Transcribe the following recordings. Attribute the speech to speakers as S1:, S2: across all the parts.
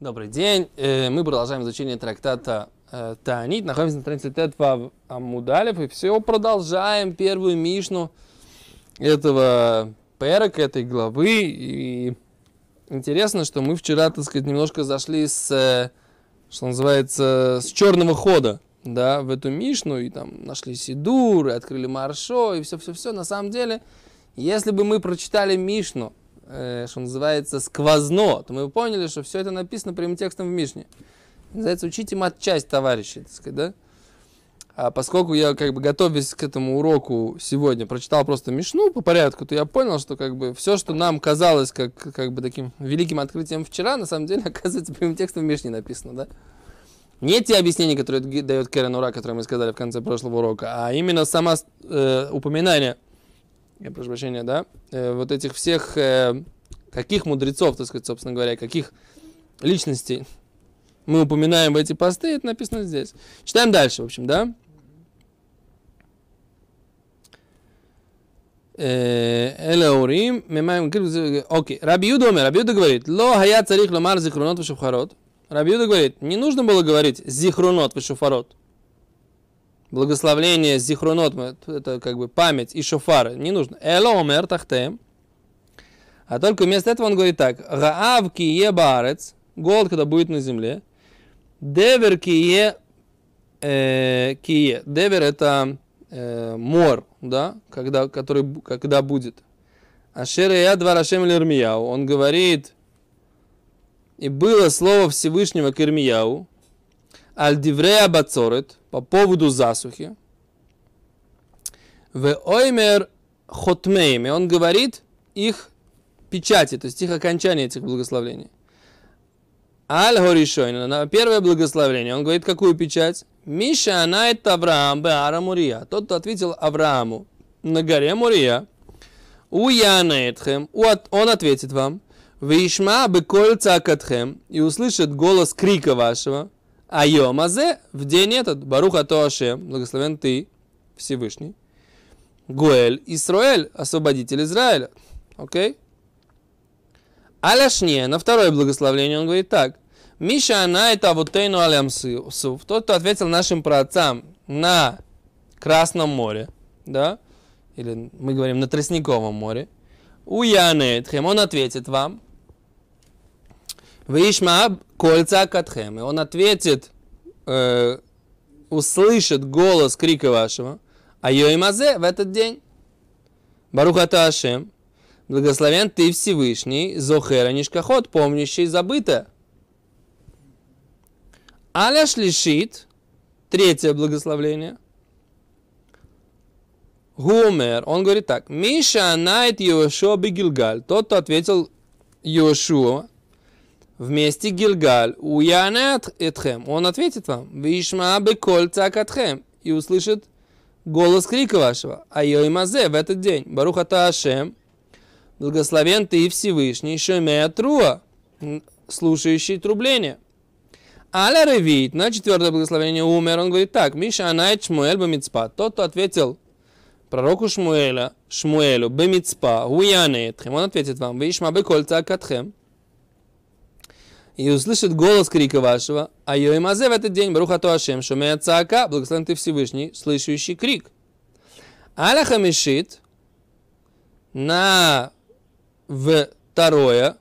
S1: Добрый день. Э, Мы продолжаем изучение трактата э, Таанит. Находимся на странице Тетва Амудалев. И все продолжаем первую Мишну этого перека, этой главы. И интересно, что мы вчера, так сказать, немножко зашли с, э, что называется, с черного хода да, в эту Мишну. И там нашли Сидур, и открыли Маршо, и все-все-все. На самом деле, если бы мы прочитали Мишну, э, что называется, сквозно, то мы поняли, что все это написано прямым текстом в Мишне. Называется «Учите матчасть, товарищи», так сказать, да? А поскольку я, как бы, готовясь к этому уроку сегодня, прочитал просто Мишну по порядку, то я понял, что, как бы, все, что нам казалось, как, как бы, таким великим открытием вчера, на самом деле, оказывается, прямым текстом в Мишне написано, да? Не те объяснения, которые дает Керен Ура, которые мы сказали в конце прошлого урока, а именно само э, упоминание – я прошу прощения, да, э, вот этих всех, э, каких мудрецов, так сказать, собственно говоря, каких личностей мы упоминаем в эти посты, это написано здесь. Читаем дальше, в общем, да. Элеурим, мемаем, окей, Раби умер, Раби говорит, ло хая царих ломар зихрунот вешуфарот. Раби говорит, не нужно было говорить зихрунот вешуфарот благословление зихрунот, это как бы память и шофары, не нужно. Эло омер тахтем. А только вместо этого он говорит так. Раав кие барец, голод, когда будет на земле. Девер кие, э, кие. Девер это э, мор, да, когда, который, когда будет. Ашер я два рашем Ирмияу. Он говорит, и было слово Всевышнего к Ирмияу, Аль-Диврея Бацорет, по поводу засухи. В Оймер Хотмейм, и он говорит их печати, то есть их окончание этих благословлений. Аль Горишойна, на первое благословение, он говорит, какую печать? Миша Анайт Авраам Беара Мурия. Тот, кто ответил Аврааму на горе Мурия. Уянетхем, он ответит вам. Вишма беколь цакатхем, и услышит голос крика вашего. А Йомазе, в день этот, Баруха Тоашем, благословен ты, Всевышний, Гуэль Исраэль, освободитель Израиля. Окей? Okay? Аляшне, на второе благословение он говорит так. Миша она это авутейну алямсув. Тот, кто ответил нашим праотцам на Красном море, да, или мы говорим на Тростниковом море, у Янетхем, он ответит вам, Вишма кольца катхем. И он ответит, э, услышит голос крика вашего. А Йоимазе в этот день. Барухата Ашем. Благословен ты Всевышний, Зохера Нишкахот, помнящий забытое. Аля шлишит, третье благословление. Гумер, он говорит так. Миша найт Йошуа Бегилгаль. Тот, кто ответил Йошуа, вместе Гилгаль, уянет этхем, он ответит вам, вишма беколь цакатхем, и услышит голос крика вашего, а мазе в этот день, Баруха Таашем, благословен ты Всевышний, Шемея Труа, слушающий трубление. Аля Ревит, на четвертое благословение умер, он говорит так, Миша Анайт Шмуэль Бамицпа, тот, кто ответил пророку Шмуэля, Шмуэлю, Бамицпа, Уянетхем, он ответит вам, Вишма Беколь Цакатхем, и услышит голос крика вашего, а Йоимазе в этот день, Баруха Туашем, Шумея Цаака, благословен ты Всевышний, слышащий крик. Аля Хамишит на второе,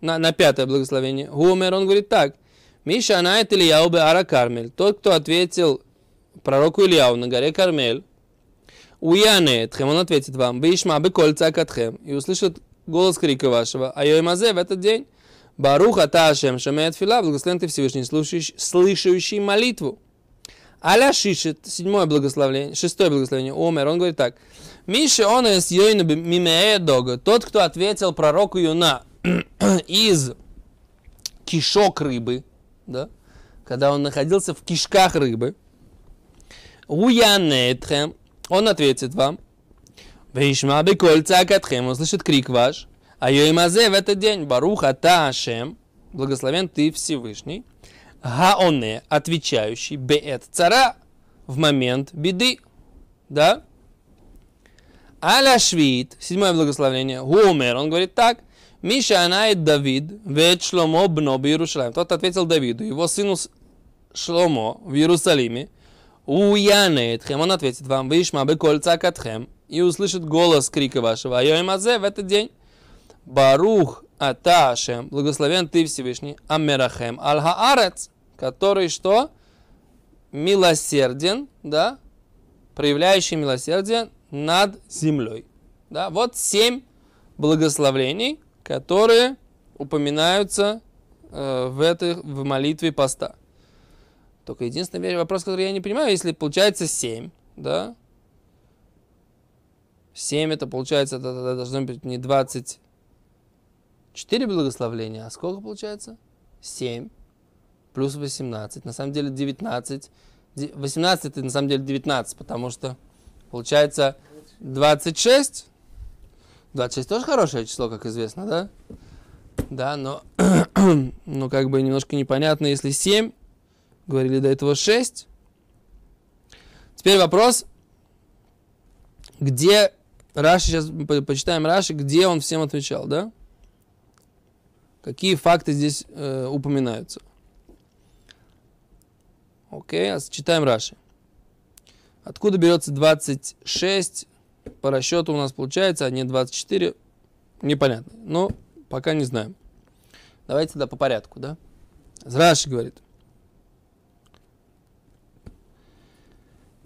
S1: на, на пятое благословение, Гумер, он говорит так, Миша Анает Ильяу Ара Кармель, тот, кто ответил пророку Ильяу на горе Кармель, Уянетхем, он ответит вам, Бишма Бекольца Катхем, и услышит голос крика вашего, а Йоимазе в этот день, Барух Аташем Шамеет Фила, благословен ты Всевышний, слушающий, слышащий молитву. Аля Шишит, седьмое благословение, шестое благословение, Омер, он говорит так. Миша он из Йойна Мимеэдога, тот, кто ответил пророку Юна из кишок рыбы, да, когда он находился в кишках рыбы, Уянетхем, он ответит вам, Вишма бекольца катхем, он слышит крик ваш, а Йоимазе в этот день, Баруха Та Ашем, благословен ты Всевышний, Гаоне, отвечающий, Беэт цара, в момент беды. Да? Аля Швид, седьмое благословение, Гумер, он говорит так, Миша Анает Давид, ведь Шломо бно Иерушалаем. Тот ответил Давиду, его сыну Шломо в Иерусалиме. У Янеетхем, он ответит вам, Вишма кольца катхем, и услышит голос крика вашего. Айоим Азе в этот день. Барух Аташем, благословен ты Всевышний, Амерахем, Аль-Хаарец, который что? Милосерден, да? Проявляющий милосердие над землей. Да? Вот семь благословлений, которые упоминаются э, в, этой, в молитве поста. Только единственный вопрос, который я не понимаю, если получается 7, да? 7 это получается, это, должно быть не 24 благословления, а сколько получается? 7 плюс 18. На самом деле 19. 18 это на самом деле 19, потому что получается 26. 26 тоже хорошее число, как известно, да? Да, но, но как бы немножко непонятно, если 7 Говорили до этого 6. Теперь вопрос, где Раши, сейчас почитаем Раши, где он всем отвечал, да? Какие факты здесь э, упоминаются? Окей, а читаем Раши. Откуда берется 26? По расчету у нас получается, а не 24. Непонятно. Но пока не знаем. Давайте тогда по порядку, да? Раши говорит.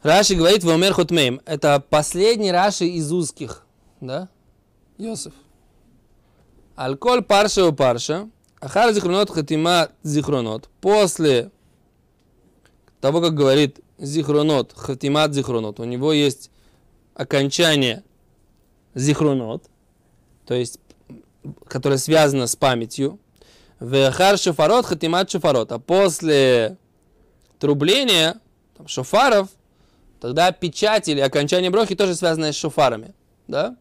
S1: Раши говорит в Омер Хотмейм. Это последний Раши из узких. Да? Йосиф. Алколь парша у парша. Ахар зихронот хатима зихронот. После того, как говорит зихронот, хатимат зихронот, у него есть окончание зихронот, то есть, которое связано с памятью. Вехар шофарот, хатимат шофарот. А после трубления там, шофаров, Тогда печать или окончание брохи тоже связано с шофарами. Да?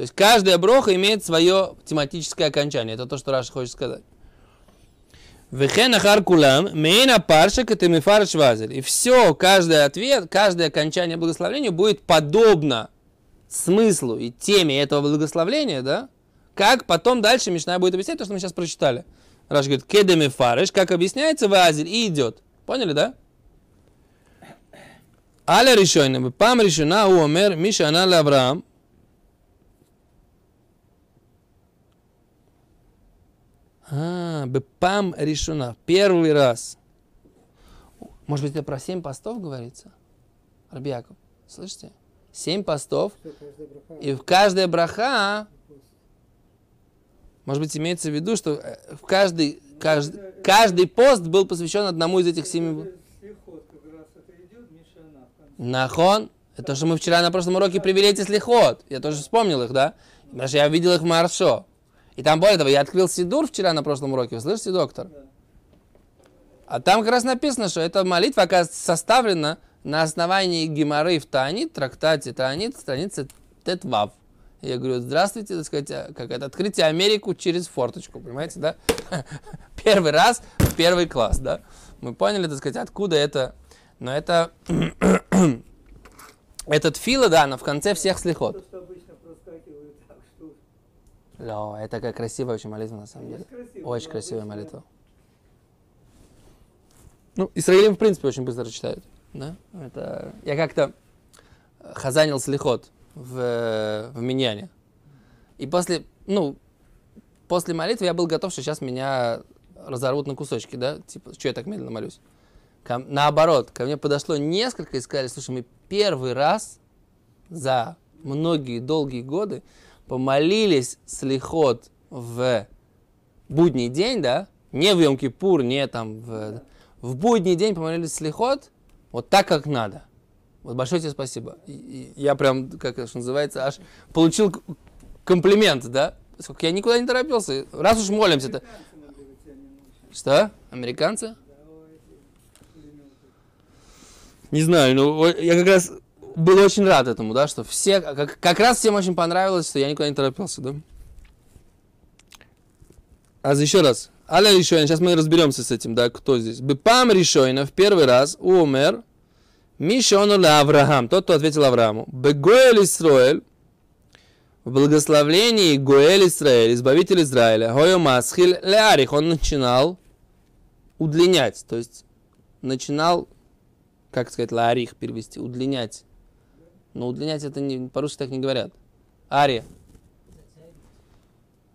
S1: То есть каждая броха имеет свое тематическое окончание. Это то, что Раша хочет сказать. Вехен ахар кулам, мейна паршек это. И все, каждый ответ, каждое окончание благословения будет подобно смыслу и теме этого благословления, да? Как потом дальше Мишна будет объяснять то, что мы сейчас прочитали. Раш говорит, кедеми фарыш, как объясняется в Азель, и идет. Поняли, да? Аля решена, пам решена у Омер, Миша она Авраам, А, бепам решена. Первый раз. Может быть, это про семь постов говорится? Рабиаков, слышите? Семь постов. И в каждой браха, может быть, имеется в виду, что в каждый, каждый, каждый пост был посвящен одному из этих семи. Нахон, это то, что мы вчера на прошлом уроке привели эти слихот. Я тоже вспомнил их, да? Потому что я видел их в Маршо. И там более того, я открыл Сидур вчера на прошлом уроке. Вы слышите, доктор? А там как раз написано, что эта молитва, оказывается, составлена на основании Гимары в Таанит, трактате Таанит, страница Тетвав. Я говорю, здравствуйте, так сказать, а, как это, открытие Америку через форточку, понимаете, да? Первый раз, первый класс, да? Мы поняли, так сказать, откуда это но это этот фила, да, но в конце всех слихот. Ло, это такая красивая очень молитва на самом деле. Очень красивая молитва. Ну, Израилем в принципе очень быстро читают. Да? Это... Я как-то хазанил слихот в, в Миньяне. И после, ну, после молитвы я был готов, что сейчас меня разорвут на кусочки, да? Типа, что я так медленно молюсь? Ко, наоборот, ко мне подошло несколько и сказали, слушай, мы первый раз за многие долгие годы помолились слихот в будний день, да, не в Йом-Кипур, не там в, в будний день помолились слихот, вот так, как надо. Вот большое тебе спасибо. Я прям, как это называется, аж получил комплимент, да? Сколько я никуда не торопился. Раз уж молимся-то. Что? Американцы? не знаю, ну, я как раз был очень рад этому, да, что все, как, как раз всем очень понравилось, что я никуда не торопился, да. А еще раз. Аля Ришойна, сейчас мы разберемся с этим, да, кто здесь. Бепам Ришойна в первый раз умер Мишону Авраам, тот, кто ответил Аврааму. Бегоэль Исроэль, в благословлении Гуэль Израиль, избавитель Израиля, Гойо Масхиль Леарих, он начинал удлинять, то есть начинал, как сказать, Ларих перевести, удлинять. Но удлинять это не, по-русски так не говорят. Ария.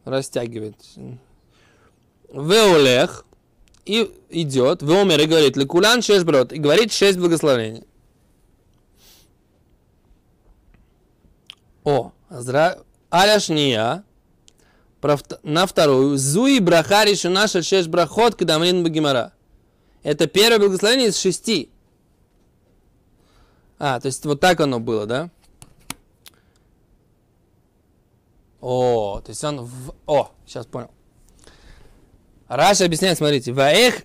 S1: Растягивает. Веолех. И идет, Веомер и говорит, Лекулан шесть брод. И говорит шесть благословений. О, здра... Аляшния, на вторую, Зуи брахари наша шесть брахот кадамрин багимара. Это первое благословение из шести. А, то есть вот так оно было, да? О, то есть он в... О, сейчас понял. Раша объясняет, смотрите. Ваэх,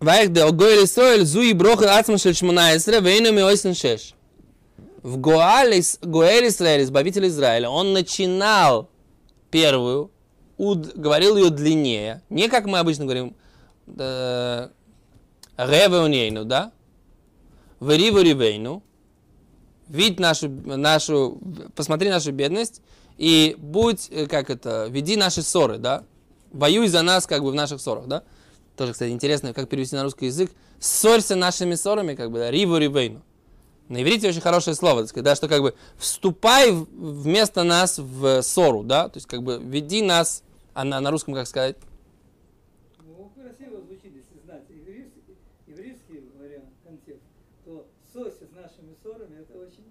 S1: ваэх де огойль Исроэль зуи броха ацма шель шмуна Исре вейну ми ойсен шеш в Гоаль, Гоэль Израиль, избавитель Израиля, он начинал первую, уд, говорил ее длиннее. Не как мы обычно говорим, э, Ревеунейну, да? Вериву ривейну. Видь нашу, нашу, посмотри нашу бедность и будь, э, как это, веди наши ссоры, да? Воюй за нас, как бы, в наших ссорах, да? Тоже, кстати, интересно, как перевести на русский язык. Ссорься нашими ссорами, как бы, да? Риву ривейну. На иврите очень хорошее слово, так сказать, да, что как бы вступай вместо нас в ссору, да, то есть как бы веди нас, а на, на русском как сказать?
S2: Ну, красиво звучит, если знать еврейский, еврейский вариант, контекст, то ссорься с нашими ссорами, это очень...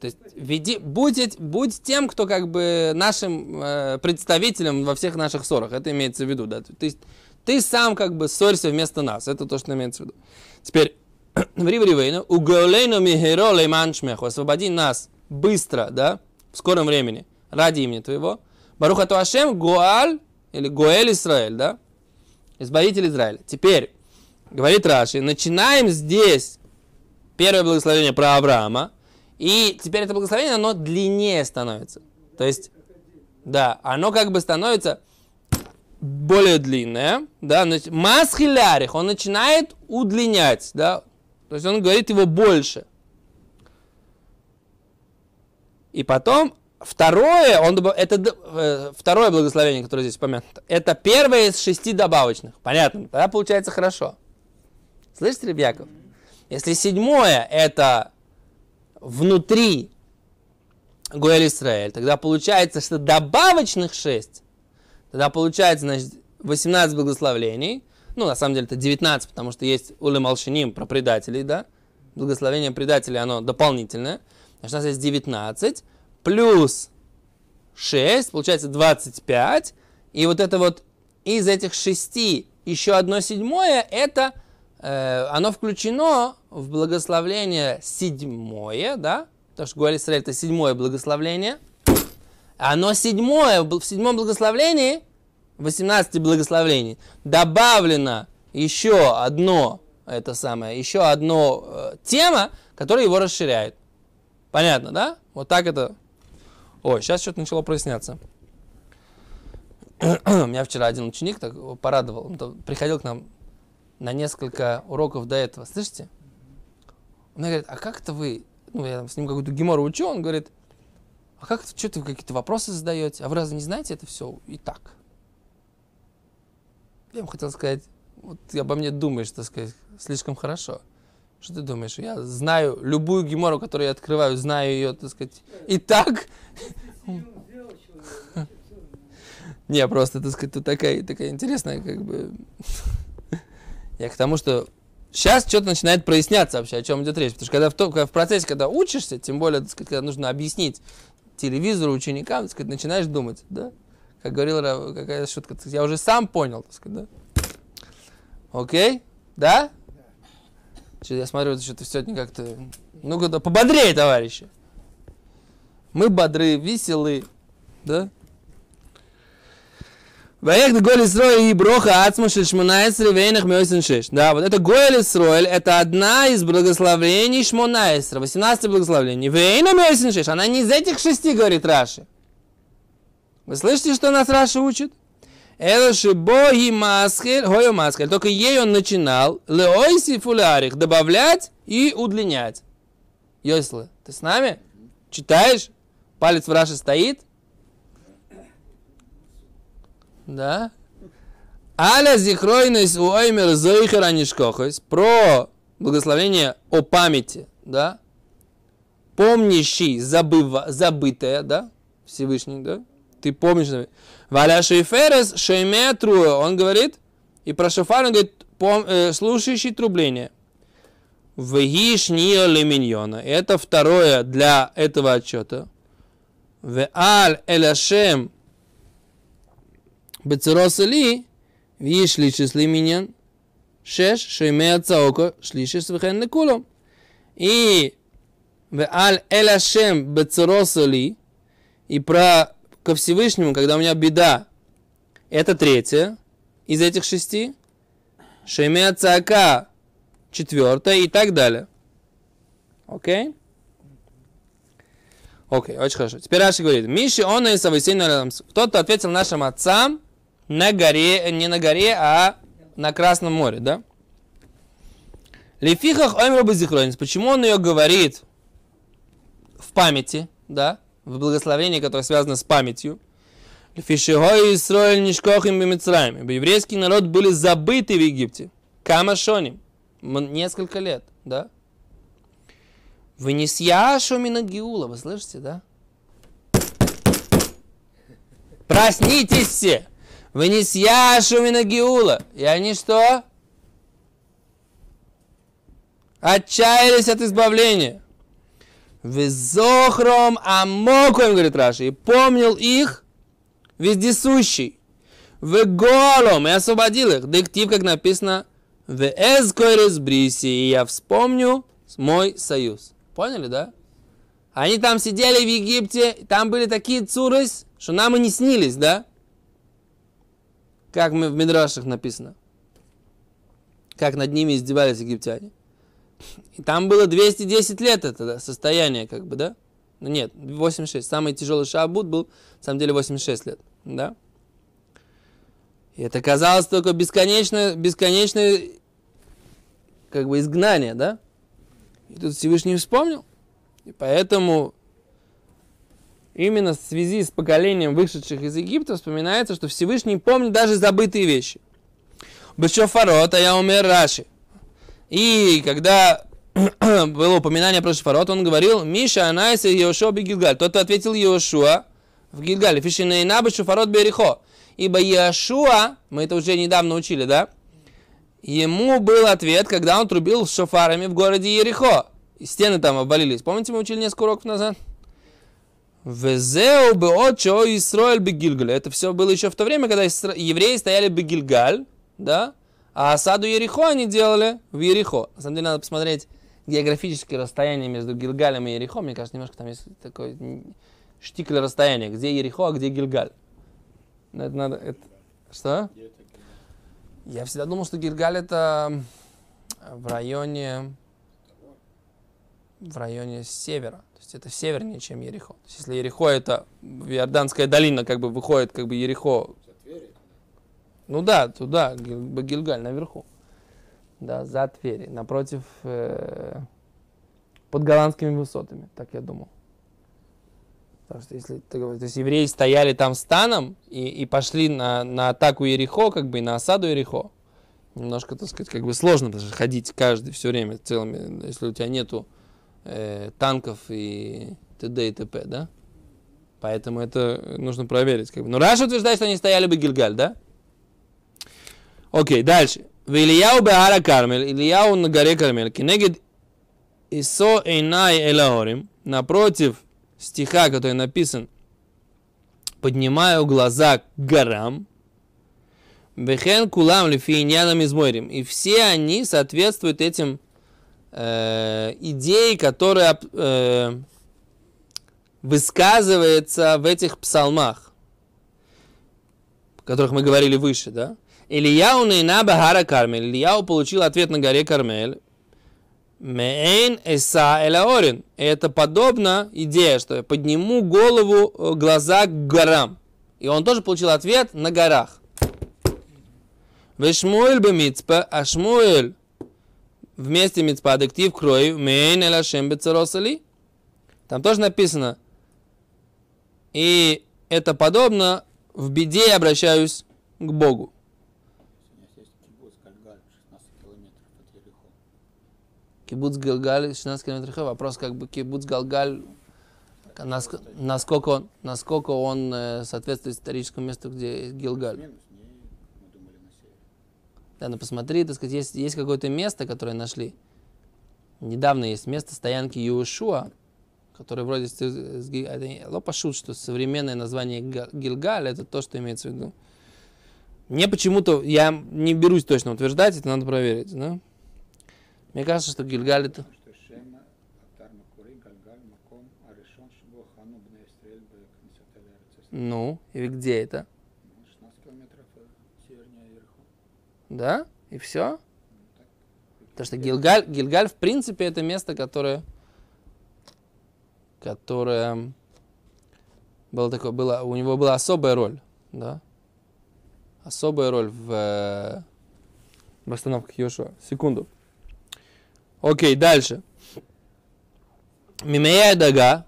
S1: То есть веди, будь, будь тем, кто как бы нашим э, представителем во всех наших ссорах, это имеется в виду, да, то есть ты сам как бы ссорься вместо нас, это то, что имеется в виду. Теперь, в Ривривейну, у Гаулейну Михеро Лейман Шмеху, освободи нас быстро, да, в скором времени, ради имени Твоего. Баруха Туашем Гуаль, или Гуэль Израиль, да, избавитель Израиля. Теперь, говорит Раши, начинаем здесь первое благословение про Авраама, и теперь это благословение, оно длиннее становится. То есть, да, оно как бы становится более длинное, да, значит, масхилярих, он начинает удлинять, да, то есть он говорит его больше. И потом второе, он, это э, второе благословение, которое здесь упомянуто, это первое из шести добавочных. Понятно? Тогда получается хорошо. Слышите, Ребяков? Если седьмое это внутри Гуэль Исраэль, тогда получается, что добавочных шесть, тогда получается, значит, 18 благословений – ну, на самом деле это 19, потому что есть улем алшиним про предателей, да? Благословение предателей, оно дополнительное. Значит, у нас есть 19 плюс 6, получается 25. И вот это вот из этих шести еще одно седьмое, это э, оно включено в благословление седьмое, да? Потому что Гуаль это седьмое благословление. Оно седьмое, в седьмом благословлении 18 благословений, добавлено еще одно, это самое, еще одно э, тема, которая его расширяет. Понятно, да? Вот так это... Ой, сейчас что-то начало проясняться. У меня вчера один ученик так порадовал. Он приходил к нам на несколько уроков до этого. Слышите? Он говорит, а как это вы... Ну, я с ним какую-то гемору учу, он говорит, а как это, что-то вы какие-то вопросы задаете? А вы разве не знаете это все и так? Я бы хотел сказать, вот ты обо мне думаешь, так сказать, слишком хорошо. Что ты думаешь? Я знаю любую гемору, которую я открываю, знаю ее, так сказать, и так. Не, просто, так сказать, тут такая, такая интересная, как бы... Я к тому, что сейчас что-то начинает проясняться вообще, о чем идет речь. Потому что когда в, то, когда в процессе, когда учишься, тем более, так сказать, когда нужно объяснить телевизору, ученикам, так сказать, начинаешь думать, да? как говорил какая шутка, я уже сам понял, так сказать, да? Окей? Да? Что, я смотрю, что ты сегодня как-то... Ну-ка, пободрее, товарищи. Мы бодры, веселы, да? Ваех Гоэль Исроэль и Броха Ацма Шишмонайсры Вейнах Мёйсен Шиш. Да, вот это Гоэль Исроэль, это одна из благословений Шмонайсра, 18 благословений. Вейна Мёйсен Шиш, она не из этих шести, говорит Раши. Вы слышите, что нас Раша учит? Элоши боги маскель, хойо маскель. Только ей он начинал леойси фулярих добавлять и удлинять. Йослы, ты с нами? Читаешь? Палец в Раше стоит? Да? Аля зихройность у оймер нишкохойс. Про благословение о памяти, да? Помнящий, забыва, забытое, да? Всевышний, да? Ты помнишь. Валя шейферес шейметру, он говорит, и про шофар он говорит, пом, э, слушающий трубление. Вегиш леминьона. Это второе для этого отчета. В аль эляшем бецеросали виш лишис леминьон. Шеш шейме цаоко шлишис вехен лекулом. И в аль эляшем бецеросали и про ко Всевышнему, когда у меня беда, это третье из этих шести. Шейме цака четвертое и так далее. Окей? Окей, очень хорошо. Теперь Раши говорит, Миши он и Сависин Кто-то ответил нашим отцам на горе, не на горе, а на Красном море, да? Лефихах оймрабы зихронис. Почему он ее говорит в памяти, да? В благословении, которое связано с памятью. Лефишихой Исроэль нишкохим бимицраем. Ибо еврейский народ были забыты в Египте. Камашоним несколько лет, да? Вынесяшу Минагиула, вы слышите, да? Проснитесь все! Вынесяшу Минагиула. И они что? Отчаялись от избавления. Везохром амокуем, говорит Раши, и помнил их вездесущий. В голом и освободил их. Дектив, как написано, в эскойрес бриси, и я вспомню мой союз. Поняли, да? Они там сидели в Египте, там были такие цурыс, что нам и не снились, да? Как в Мидрашах написано. Как над ними издевались египтяне. И там было 210 лет это состояние, как бы, да? Ну нет, 86. Самый тяжелый шабут был, на самом деле, 86 лет, да? И это казалось только бесконечно, бесконечное как бы изгнание, да? И тут Всевышний вспомнил. И поэтому именно в связи с поколением вышедших из Египта вспоминается, что Всевышний помнит даже забытые вещи. Бешофарот, а я умер Раши. И когда было упоминание про Шафарот, он говорил, Миша Анайса Йошуа Бегилгаль. Тот, ответил Йошуа в Гилгале. Фишинейна Бешофарот Берихо. Ибо Иешуа, мы это уже недавно учили, да? Ему был ответ, когда он трубил с шофарами в городе Ерехо. И стены там обвалились. Помните, мы учили несколько уроков назад? Везеу бы отчо Исроэль бегильгаль. Это все было еще в то время, когда евреи стояли бегильгаль, да? А осаду Ерехо они делали в Ерехо. На самом деле надо посмотреть географическое расстояние между Гильгалем и Ерехо. Мне кажется, немножко там есть такой штикль расстояния, где Ерехо, а где Гильгаль. Это надо... Это... Что? Я всегда думал, что Гильгаль это в районе... В районе севера. То есть это севернее, чем Ерехо. То есть если Ерехо это Иорданская долина, как бы выходит, как бы Ерехо... Ну да, туда, Гильгаль наверху. Да, за Твери, напротив, э, под голландскими высотами, так я думал. Потому что если то есть евреи стояли там станом и, и пошли на, на атаку Ерехо, как бы и на осаду Ерехо. Немножко, так сказать, как бы сложно даже ходить каждый все время целыми, если у тебя нету э, танков и т.д. и т.п., да? Поэтому это нужно проверить. Как бы. Но Раша утверждает, что они стояли бы Гильгаль, да? Окей, дальше. В Ильяу Беара Кармель, Ильяу на горе Кармель, Кенегид Исо Эйнай Элаорим, напротив стиха, который написан «Поднимаю глаза к горам», Бехен кулам лифиньянам изморим. И все они соответствуют этим э, идеи, которые э, высказывается в этих псалмах, о которых мы говорили выше, да? Ильяу на Бахара Кармель. Ильяу получил ответ на горе Кармель. Мейн эса элаорин. Это подобно идея, что я подниму голову, э, глаза к горам. И он тоже получил ответ на горах. Вешмуэль бы а Шмуэль вместе мицпа аддектив крой, мейн элашем бецаросали. Там тоже написано. И это подобно, в беде я обращаюсь к Богу.
S3: Кибуц Гальгаль, 16 километров от Ерехо.
S1: Кибуц Галгаль, 16 километров. Вопрос, как бы кибуц Галгаль, наск- насколько он, насколько он э, соответствует историческому месту, где Гилгаль.
S3: Минус, не, мы думали на севере.
S1: Да, ну посмотри, так сказать, есть, есть какое-то место, которое нашли. Недавно есть место стоянки Юшуа, которое вроде это не- Ло пошут, что современное название Га- Гилгаль это то, что имеется в виду. Мне почему-то, я не берусь точно утверждать, это надо проверить, да? Мне кажется, что Гильгаль это... Ну, и где это?
S3: 16 километров э, севернее Ерехо.
S1: Да? И все? Потому что Гилгаль, Гильгаль, в принципе, это место, которое, которое было такое, было, у него была особая роль, да? Особая роль в, в остановках Йошуа. Секунду. Окей, дальше. Мимея дага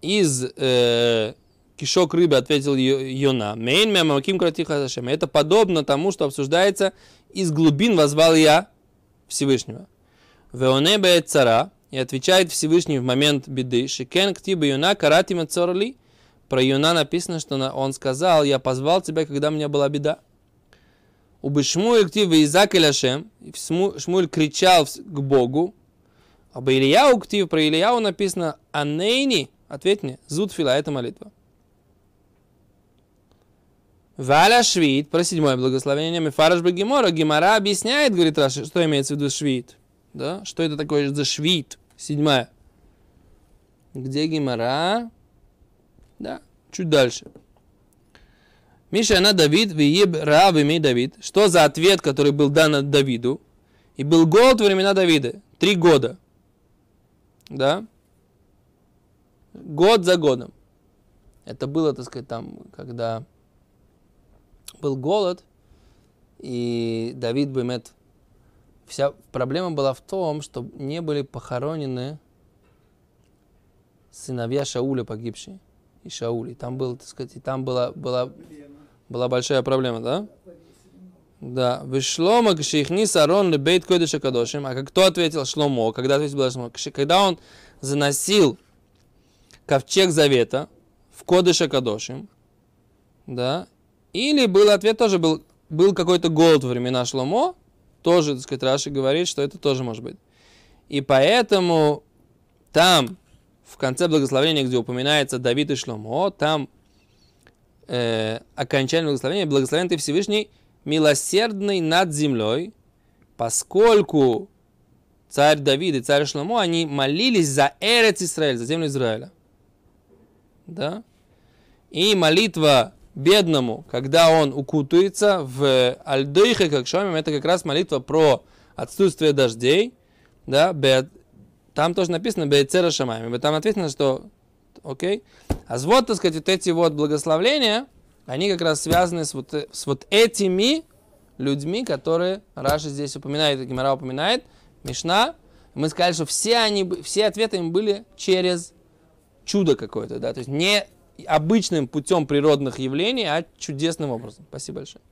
S1: из э, кишок рыбы ответил Йона. Мейн мямаким кратиха зашем. Это подобно тому, что обсуждается из глубин возвал я Всевышнего. Веоне цара и отвечает Всевышний в момент беды. Шикен ктиба Йона каратима цорли. Про Йона написано, что он сказал, я позвал тебя, когда у меня была беда. У Бешмуэль ктива Изак. Шмуль кричал к Богу. По Ильяу ктив, про Ильяу написано Анейни, ответь мне, Зудфила, это молитва. Валя Швид, про седьмое благословение, Мефараш Гемора, Гемора объясняет, говорит Раши, что имеется в виду Швид. Да? Что это такое за Швид? Седьмая. Где Гемора? Да, чуть дальше. Миша, она Давид, Виеб Раав имей Давид. Что за ответ, который был дан Давиду? И был голод во времена Давида. Три года. Да? Год за годом. Это было, так сказать, там, когда был голод, и Давид Бемет... Вся проблема была в том, что не были похоронены сыновья Шауля погибшие. И Шаули. Там был, так сказать, и там была, была, была большая проблема, да? Да. Вышлома кшихни сарон лебейт койдыша кадошим. А как кто ответил Шломо? Когда ответил был Шломо? Когда он заносил ковчег завета в кодыша кадошим, да, или был ответ тоже был, был какой-то голод во времена Шломо, тоже, так сказать, Раши говорит, что это тоже может быть. И поэтому там, в конце благословения, где упоминается Давид и Шломо, там э, окончание благословения, благословен ты Всевышний, милосердный над землей, поскольку царь Давид и царь Шломо, они молились за Эрец Израиль, за землю Израиля. Да? И молитва бедному, когда он укутывается в Альдойхе, как Шомим, это как раз молитва про отсутствие дождей, да, там тоже написано Бейцера Шамами, там написано, что, окей, а вот, так сказать, вот эти вот благословления, они как раз связаны с вот, с вот этими людьми, которые Раша здесь упоминает, и Гимара упоминает, Мишна, мы сказали, что все они, все ответы им были через чудо какое-то, да, то есть не обычным путем природных явлений, а чудесным образом. Спасибо большое.